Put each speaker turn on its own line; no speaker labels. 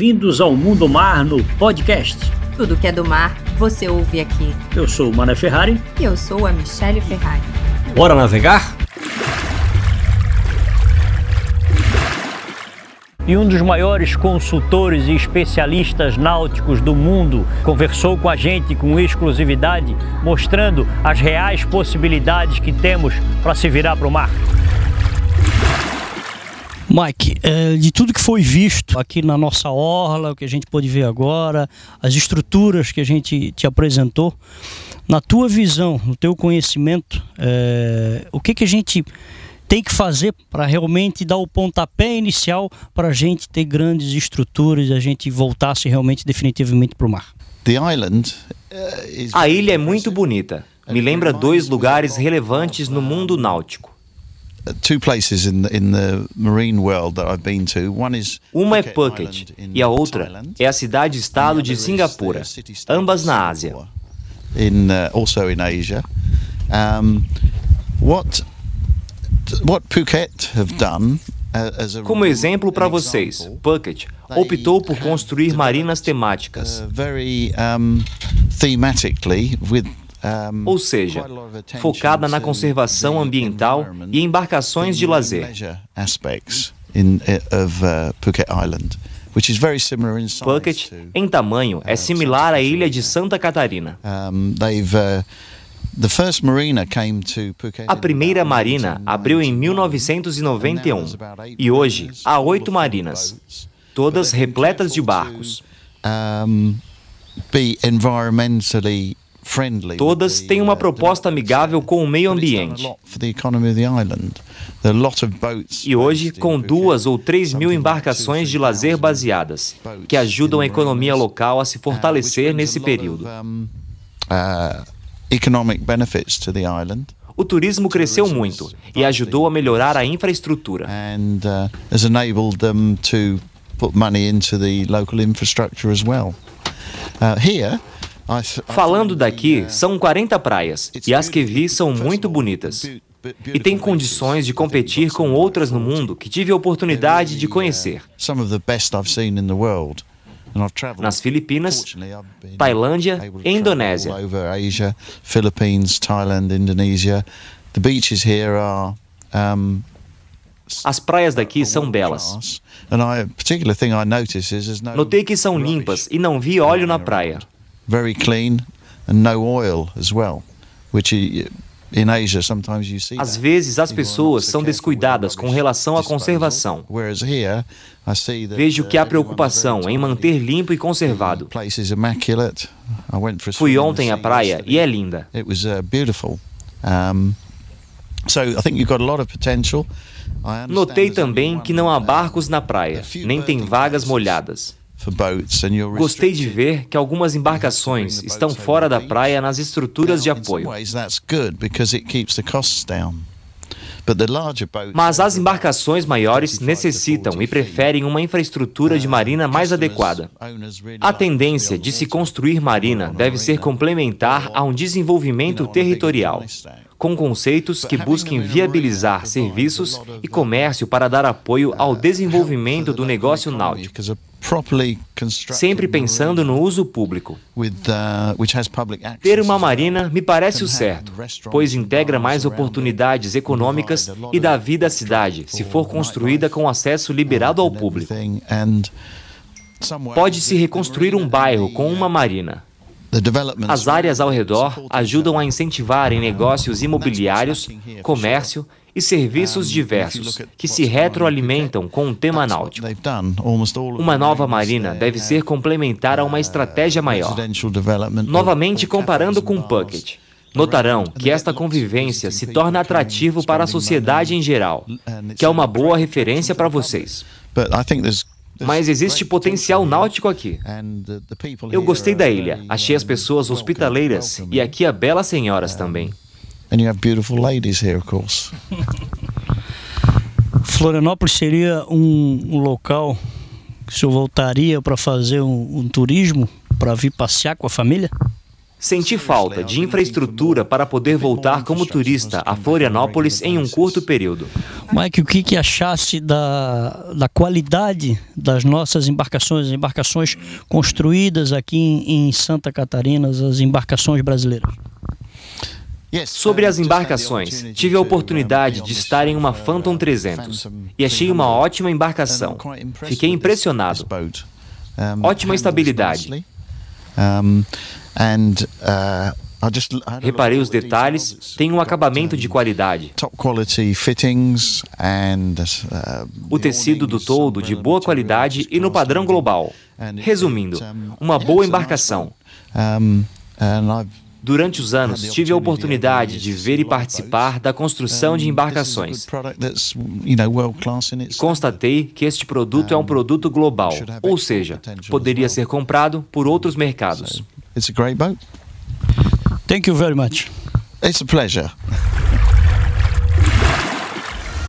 Bem-vindos ao Mundo Mar no podcast.
Tudo que é do mar, você ouve aqui.
Eu sou o Mané Ferrari.
E eu sou a Michelle Ferrari.
Bora navegar?
E um dos maiores consultores e especialistas náuticos do mundo conversou com a gente com exclusividade, mostrando as reais possibilidades que temos para se virar para o mar.
Mike, é, de tudo que foi visto aqui na nossa orla, o que a gente pode ver agora, as estruturas que a gente te apresentou, na tua visão, no teu conhecimento, é, o que, que a gente tem que fazer para realmente dar o pontapé inicial para a gente ter grandes estruturas e a gente voltasse realmente definitivamente para o mar?
Uh, a ilha é muito bonita. Me lembra dois lugares relevantes no mundo náutico. Uma é Phuket e a outra é a cidade-estado de Singapura, ambas na Ásia. In, uh, also in Asia. Um, what what Phuket have done uh, como exemplo para vocês, Phuket optou por construir marinas temáticas. Uh, ou seja, focada na conservação ambiental e embarcações de lazer. Phuket, em tamanho, é similar à ilha de Santa Catarina. A primeira marina abriu em 1991 e hoje há oito marinas, todas repletas de barcos. Todas têm uma proposta amigável com o meio ambiente. E hoje, com duas ou três mil embarcações de lazer baseadas, que ajudam a economia local a se fortalecer nesse período. O turismo cresceu muito e ajudou a melhorar a infraestrutura. Uh, put money into the local infrastructure as well. Uh, here, Falando daqui, uh, são 40 praias e as que vi são muito bonitas. E tem condições de competir com outras no mundo que tive a oportunidade de conhecer. nas Filipinas, Tailândia e Indonésia. As praias daqui são belas. Notei que são limpas e não vi óleo na praia. Very clean and no oil as well, which às vezes as pessoas são descuidadas com relação à conservação. Vejo que há preocupação em manter limpo e conservado. Fui ontem à praia e é linda. Notei também que não há barcos na praia, nem tem vagas molhadas. Gostei de ver que algumas embarcações estão fora da praia nas estruturas de apoio. Mas as embarcações maiores necessitam e preferem uma infraestrutura de marina mais adequada. A tendência de se construir marina deve ser complementar a um desenvolvimento territorial, com conceitos que busquem viabilizar serviços e comércio para dar apoio ao desenvolvimento do negócio náutico sempre pensando no uso público. Uh, Ter uma marina me parece o certo, pois integra mais oportunidades econômicas e dá vida à cidade, se for construída com acesso liberado ao público. Pode-se reconstruir um bairro com uma marina. As áreas ao redor ajudam a incentivar em negócios imobiliários, comércio e serviços diversos que se retroalimentam com o tema náutico. Uma nova marina deve ser complementar a uma estratégia maior. Novamente comparando com Puckett. Notarão que esta convivência se torna atrativo para a sociedade em geral, que é uma boa referência para vocês. Mas existe potencial náutico aqui. Eu gostei da ilha, achei as pessoas hospitaleiras e aqui há belas senhoras também.
And you have beautiful ladies here, of course. Florianópolis seria um, um, local que o senhor voltaria para fazer um, um turismo, para vir passear com a família?
Senti falta de infraestrutura para poder voltar como turista a Florianópolis em um curto período.
Mike, o que, que achasse da, da qualidade das nossas embarcações, as embarcações construídas aqui em, em Santa Catarina, as embarcações brasileiras?
Sobre as embarcações, tive a oportunidade de estar em uma Phantom 300 e achei uma ótima embarcação. Fiquei impressionado. Ótima estabilidade. Uh, Reparei os detalhes, tem um acabamento de qualidade. Uh, o tecido do todo de boa qualidade e no padrão global. Resumindo, uma boa embarcação. Durante os anos, tive a oportunidade de ver e participar da construção de embarcações. E constatei que este produto é um produto global, ou seja, poderia ser comprado por outros mercados.
Thank you very much.
It's a pleasure.